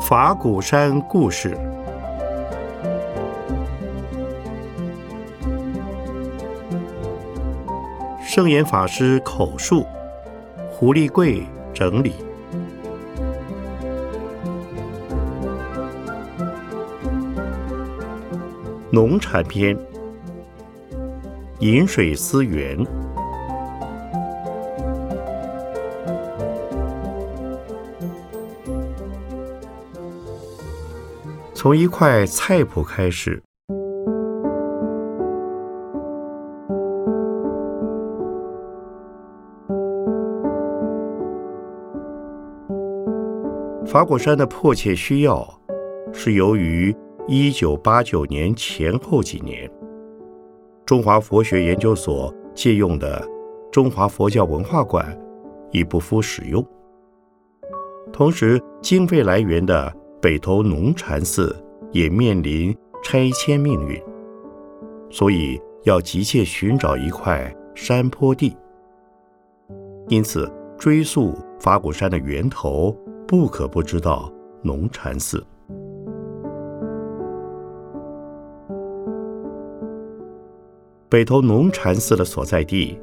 法鼓山故事。圣严法师口述，胡立贵整理。农产篇，饮水思源。从一块菜谱开始。法果山的迫切需要，是由于一九八九年前后几年，中华佛学研究所借用的中华佛教文化馆已不敷使用，同时经费来源的北投农禅寺也面临拆迁命运，所以要急切寻找一块山坡地。因此，追溯法鼓山的源头。不可不知道农禅寺。北投农禅寺的所在地，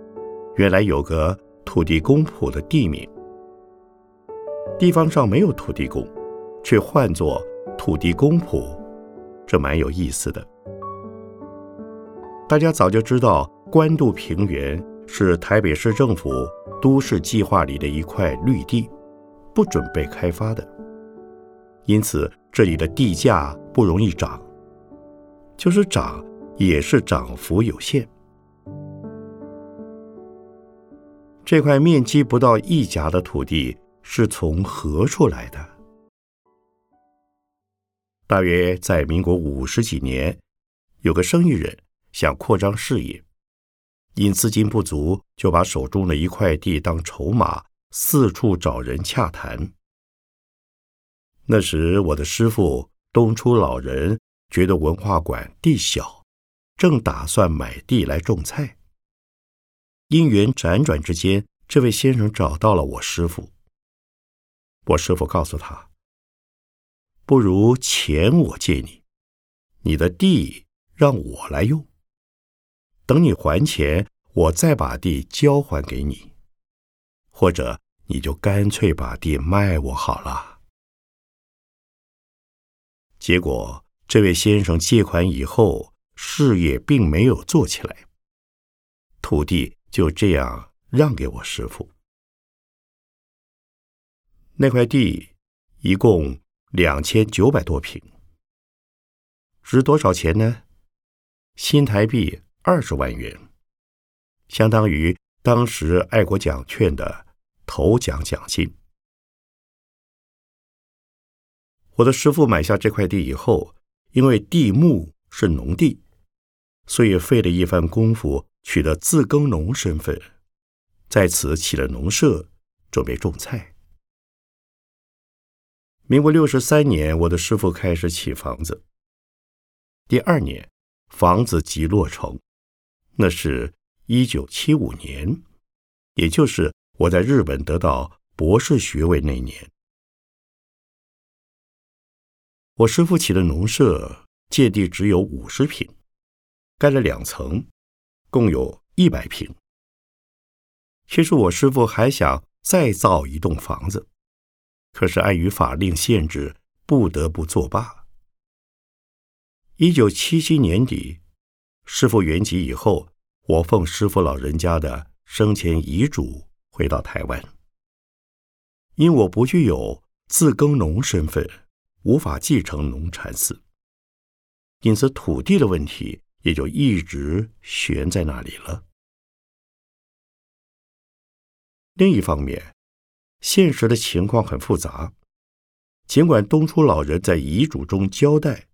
原来有个土地公谱的地名，地方上没有土地公，却唤作土地公谱，这蛮有意思的。大家早就知道，官渡平原是台北市政府都市计划里的一块绿地。不准备开发的，因此这里的地价不容易涨，就是涨也是涨幅有限。这块面积不到一甲的土地是从何处来的？大约在民国五十几年，有个生意人想扩张事业，因资金不足，就把手中的一块地当筹码。四处找人洽谈。那时，我的师傅东初老人觉得文化馆地小，正打算买地来种菜。因缘辗转之间，这位先生找到了我师傅。我师傅告诉他：“不如钱我借你，你的地让我来用。等你还钱，我再把地交还给你。”或者你就干脆把地卖我好了。结果这位先生借款以后，事业并没有做起来，土地就这样让给我师傅。那块地一共两千九百多平，值多少钱呢？新台币二十万元，相当于当时爱国奖券的。头奖奖金。我的师傅买下这块地以后，因为地目是农地，所以费了一番功夫，取得自耕农身份，在此起了农舍，准备种菜。民国六十三年，我的师傅开始起房子。第二年，房子即落成，那是一九七五年，也就是。我在日本得到博士学位那年，我师傅起的农舍借地只有五十平，盖了两层，共有一百平。其实我师傅还想再造一栋房子，可是碍于法令限制，不得不作罢。一九七七年底，师傅圆寂以后，我奉师傅老人家的生前遗嘱。回到台湾，因我不具有自耕农身份，无法继承农禅寺，因此土地的问题也就一直悬在那里了。另一方面，现实的情况很复杂。尽管东初老人在遗嘱中交代，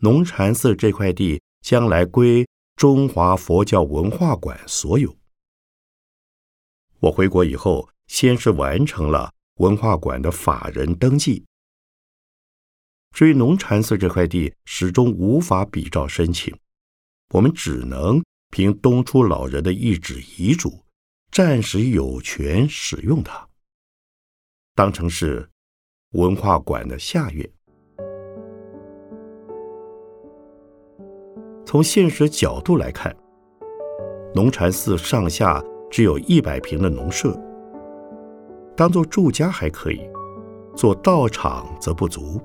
农禅寺这块地将来归中华佛教文化馆所有。我回国以后，先是完成了文化馆的法人登记。至于农禅寺这块地，始终无法比照申请，我们只能凭东初老人的一纸遗嘱，暂时有权使用它，当成是文化馆的下院。从现实角度来看，龙禅寺上下只有一百平的农舍，当做住家还可以，做道场则不足。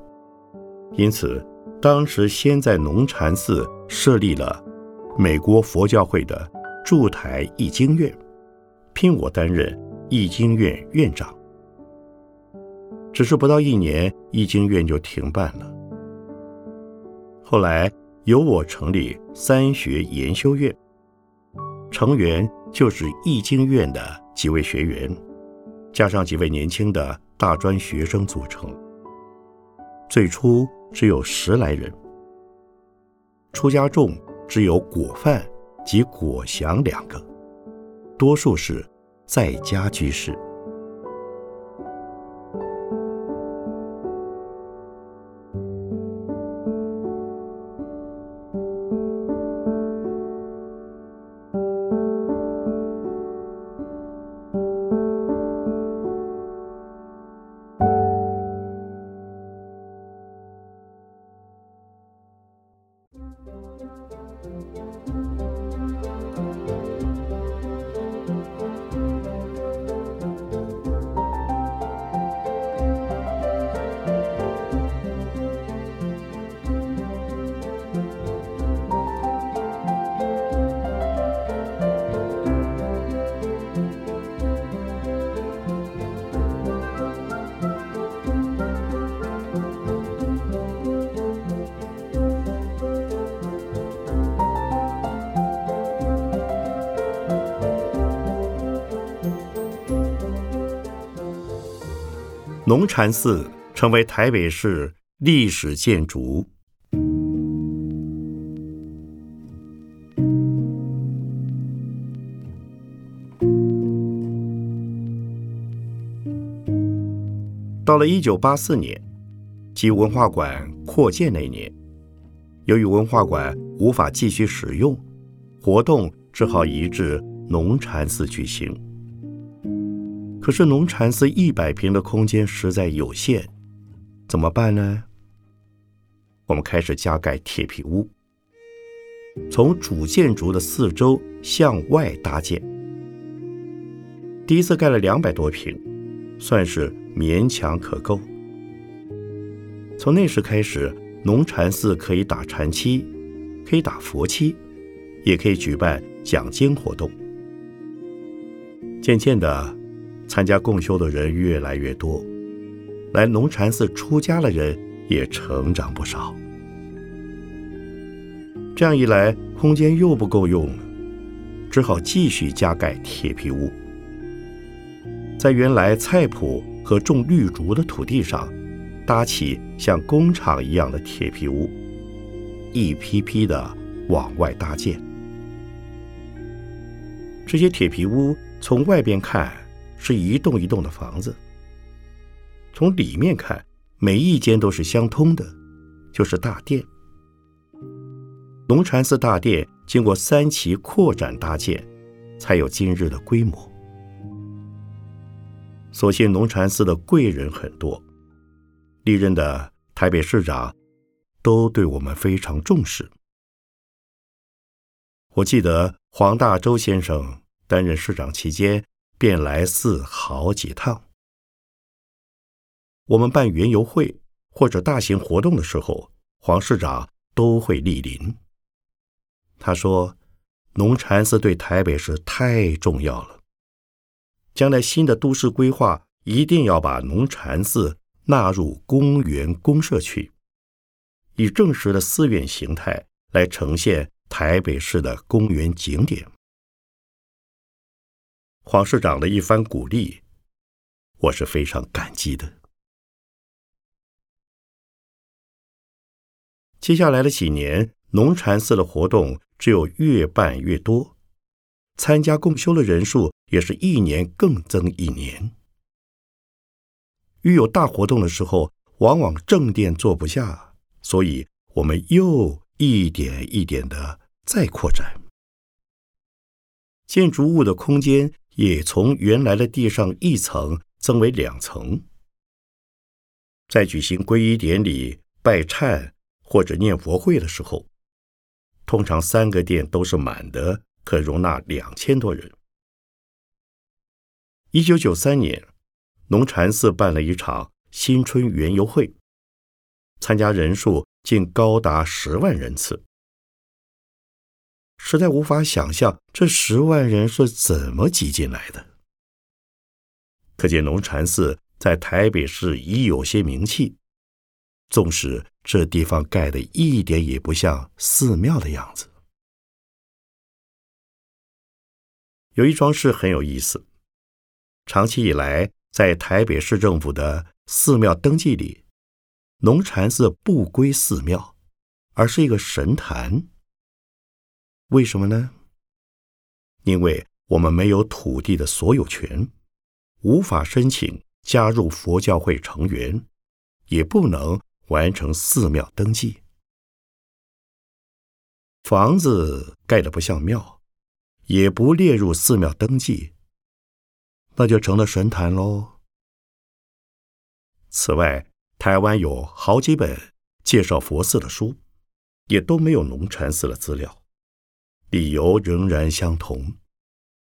因此，当时先在龙禅寺设立了美国佛教会的驻台译经院，聘我担任译经院院长。只是不到一年，译经院就停办了。后来由我成立三学研修院，成员就是译经院的几位学员，加上几位年轻的大专学生组成。最初。只有十来人，出家众只有果范及果祥两个，多数是在家居士。龙禅寺成为台北市历史建筑。到了一九八四年，即文化馆扩建那年，由于文化馆无法继续使用，活动只好移至龙禅寺举行。可是龙禅寺一百平的空间实在有限，怎么办呢？我们开始加盖铁皮屋，从主建筑的四周向外搭建。第一次盖了两百多平，算是勉强可够。从那时开始，龙禅寺可以打禅期，可以打佛期，也可以举办讲经活动。渐渐的。参加共修的人越来越多，来龙禅寺出家的人也成长不少。这样一来，空间又不够用了，只好继续加盖铁皮屋。在原来菜圃和种绿竹的土地上，搭起像工厂一样的铁皮屋，一批批的往外搭建。这些铁皮屋从外边看。是一栋一栋的房子，从里面看，每一间都是相通的，就是大殿。龙禅寺大殿经过三期扩展搭建，才有今日的规模。所幸龙禅寺的贵人很多，历任的台北市长都对我们非常重视。我记得黄大洲先生担任市长期间。便来寺好几趟。我们办园游会或者大型活动的时候，黄市长都会莅临。他说：“农禅寺对台北市太重要了，将来新的都市规划一定要把农禅寺纳入公园公社区，以正式的寺院形态来呈现台北市的公园景点。”黄市长的一番鼓励，我是非常感激的。接下来的几年，龙禅寺的活动只有越办越多，参加共修的人数也是一年更增一年。遇有大活动的时候，往往正殿坐不下，所以我们又一点一点的再扩展。建筑物的空间也从原来的地上一层增为两层。在举行皈依典礼、拜忏或者念佛会的时候，通常三个殿都是满的，可容纳两千多人。一九九三年，龙禅寺办了一场新春园游会，参加人数竟高达十万人次。实在无法想象这十万人是怎么挤进来的。可见龙禅寺在台北市已有些名气，纵使这地方盖的一点也不像寺庙的样子。有一桩事很有意思，长期以来在台北市政府的寺庙登记里，龙禅寺不归寺庙，而是一个神坛。为什么呢？因为我们没有土地的所有权，无法申请加入佛教会成员，也不能完成寺庙登记。房子盖的不像庙，也不列入寺庙登记，那就成了神坛喽。此外，台湾有好几本介绍佛寺的书，也都没有龙禅寺的资料。理由仍然相同，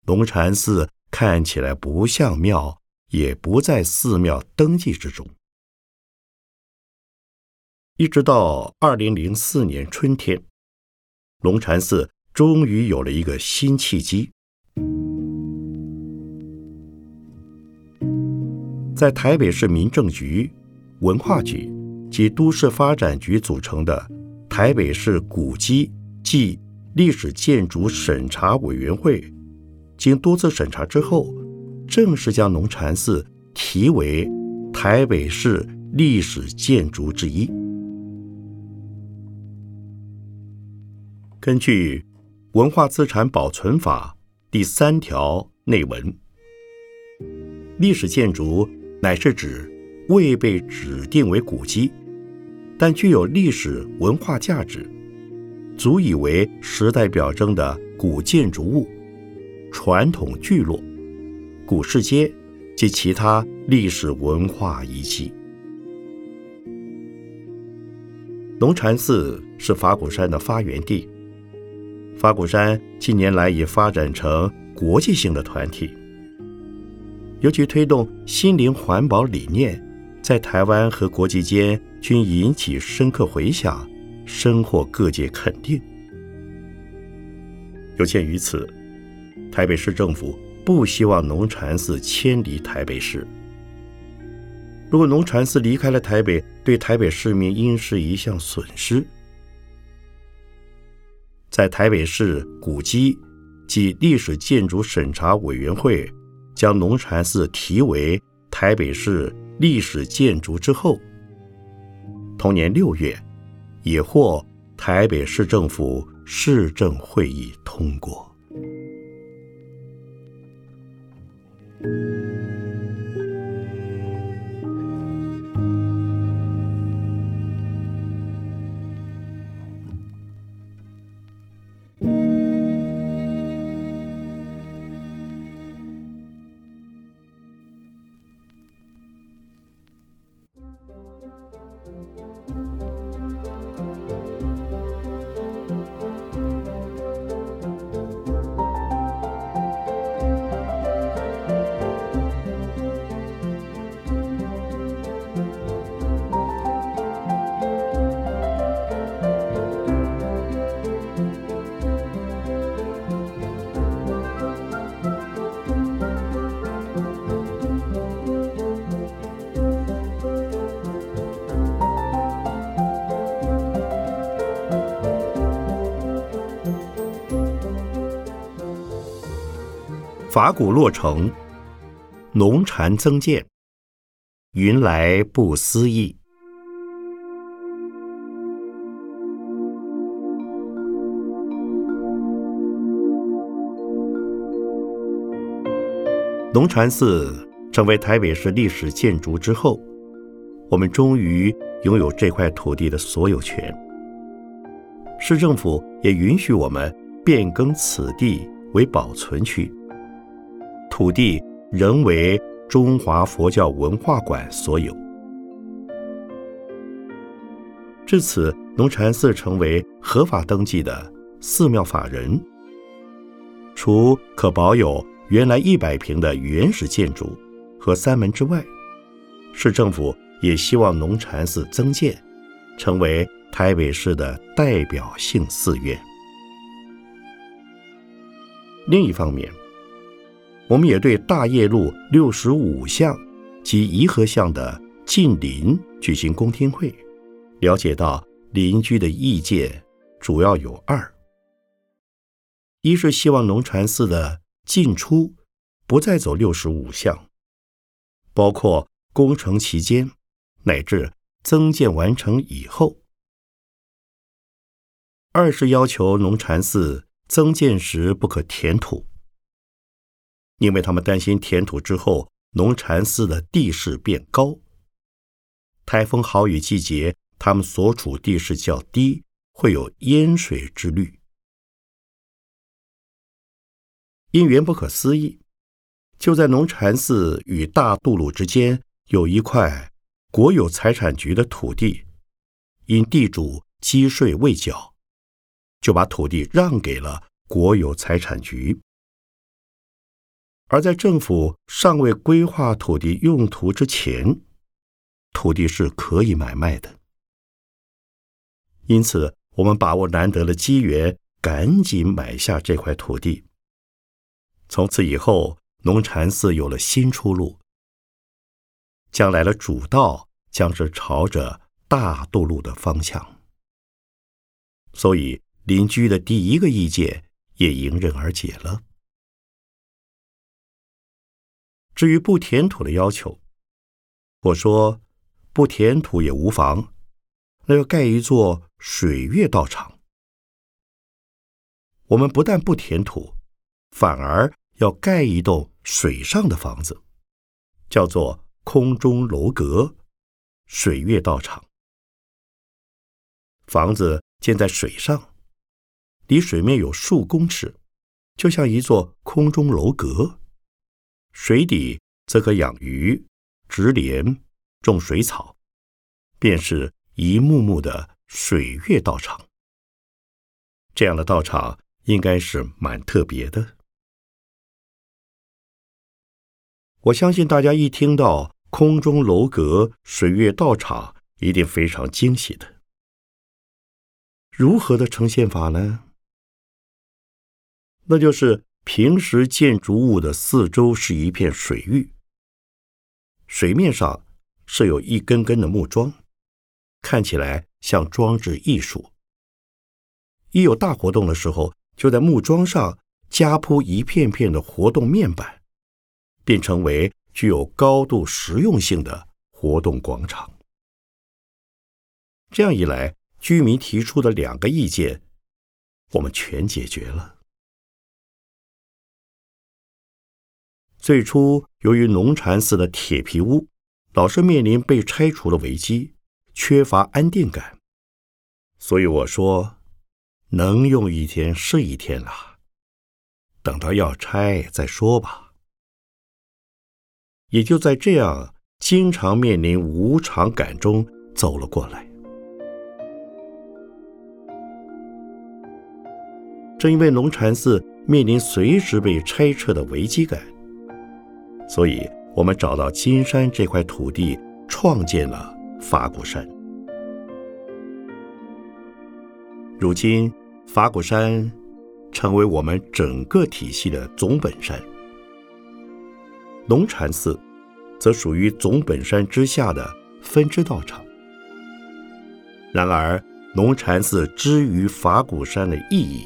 龙禅寺看起来不像庙，也不在寺庙登记之中。一直到二零零四年春天，龙禅寺终于有了一个新契机，在台北市民政局、文化局及都市发展局组成的台北市古迹暨历史建筑审查委员会经多次审查之后，正式将龙禅寺提为台北市历史建筑之一。根据《文化资产保存法》第三条内文，历史建筑乃是指未被指定为古迹，但具有历史文化价值。足以为时代表征的古建筑物、传统聚落、古市街及其他历史文化遗迹。龙禅寺是法鼓山的发源地，法鼓山近年来已发展成国际性的团体，尤其推动心灵环保理念，在台湾和国际间均引起深刻回响。深获各界肯定。有鉴于此，台北市政府不希望龙禅寺迁离台北市。如果龙禅寺离开了台北，对台北市民应是一项损失。在台北市古迹及历史建筑审查委员会将龙禅寺提为台北市历史建筑之后，同年六月。也获台北市政府市政会议通过。法鼓落成，龙禅增建，云来不思议。龙禅寺成为台北市历史建筑之后，我们终于拥有这块土地的所有权。市政府也允许我们变更此地。为保存区，土地仍为中华佛教文化馆所有。至此，龙禅寺成为合法登记的寺庙法人。除可保有原来一百平的原始建筑和三门之外，市政府也希望龙禅寺增建，成为台北市的代表性寺院。另一方面，我们也对大业路六十五巷及颐和巷的近邻举行公听会。了解到邻居的意见主要有二：一是希望龙禅寺的进出不再走六十五巷，包括工程期间乃至增建完成以后；二是要求龙禅寺增建时不可填土，因为他们担心填土之后龙禅寺的地势变高，台风豪雨季节。他们所处地势较低，会有淹水之虑。因缘不可思议，就在龙禅寺与大渡路之间有一块国有财产局的土地，因地主积税未缴，就把土地让给了国有财产局。而在政府尚未规划土地用途之前，土地是可以买卖的。因此，我们把握难得的机缘，赶紧买下这块土地。从此以后，龙禅寺有了新出路。将来的主道将是朝着大渡路的方向，所以邻居的第一个意见也迎刃而解了。至于不填土的要求，我说不填土也无妨。那要盖一座水月道场，我们不但不填土，反而要盖一栋水上的房子，叫做空中楼阁水月道场。房子建在水上，离水面有数公尺，就像一座空中楼阁。水底则可养鱼、植莲、种水草，便是。一幕幕的水月道场，这样的道场应该是蛮特别的。我相信大家一听到空中楼阁水月道场，一定非常惊喜的。如何的呈现法呢？那就是平时建筑物的四周是一片水域，水面上设有一根根的木桩。看起来像装置艺术。一有大活动的时候，就在木桩上加铺一片片的活动面板，便成为具有高度实用性的活动广场。这样一来，居民提出的两个意见，我们全解决了。最初，由于龙禅寺的铁皮屋老是面临被拆除的危机。缺乏安定感，所以我说，能用一天是一天了，等到要拆再说吧。也就在这样经常面临无常感中走了过来。正因为龙禅寺面临随时被拆撤的危机感，所以我们找到金山这块土地，创建了。法鼓山，如今法鼓山成为我们整个体系的总本山，龙禅寺则属于总本山之下的分支道场。然而，龙禅寺之于法鼓山的意义，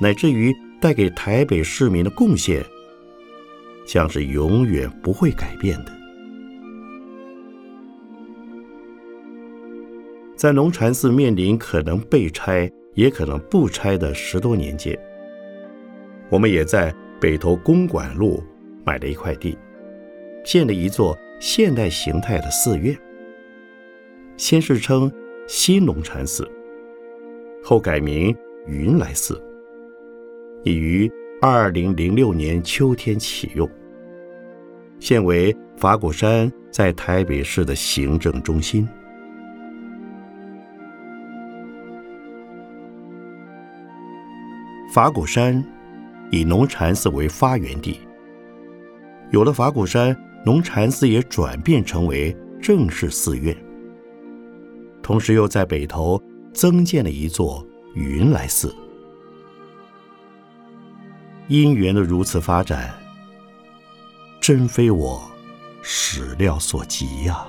乃至于带给台北市民的贡献，将是永远不会改变的。在龙禅寺面临可能被拆，也可能不拆的十多年间，我们也在北投公馆路买了一块地，建了一座现代形态的寺院。先是称新龙禅寺，后改名云来寺，已于二零零六年秋天启用，现为法鼓山在台北市的行政中心。法鼓山以农禅寺为发源地，有了法鼓山，农禅寺也转变成为正式寺院。同时，又在北头增建了一座云来寺。姻缘的如此发展，真非我始料所及呀。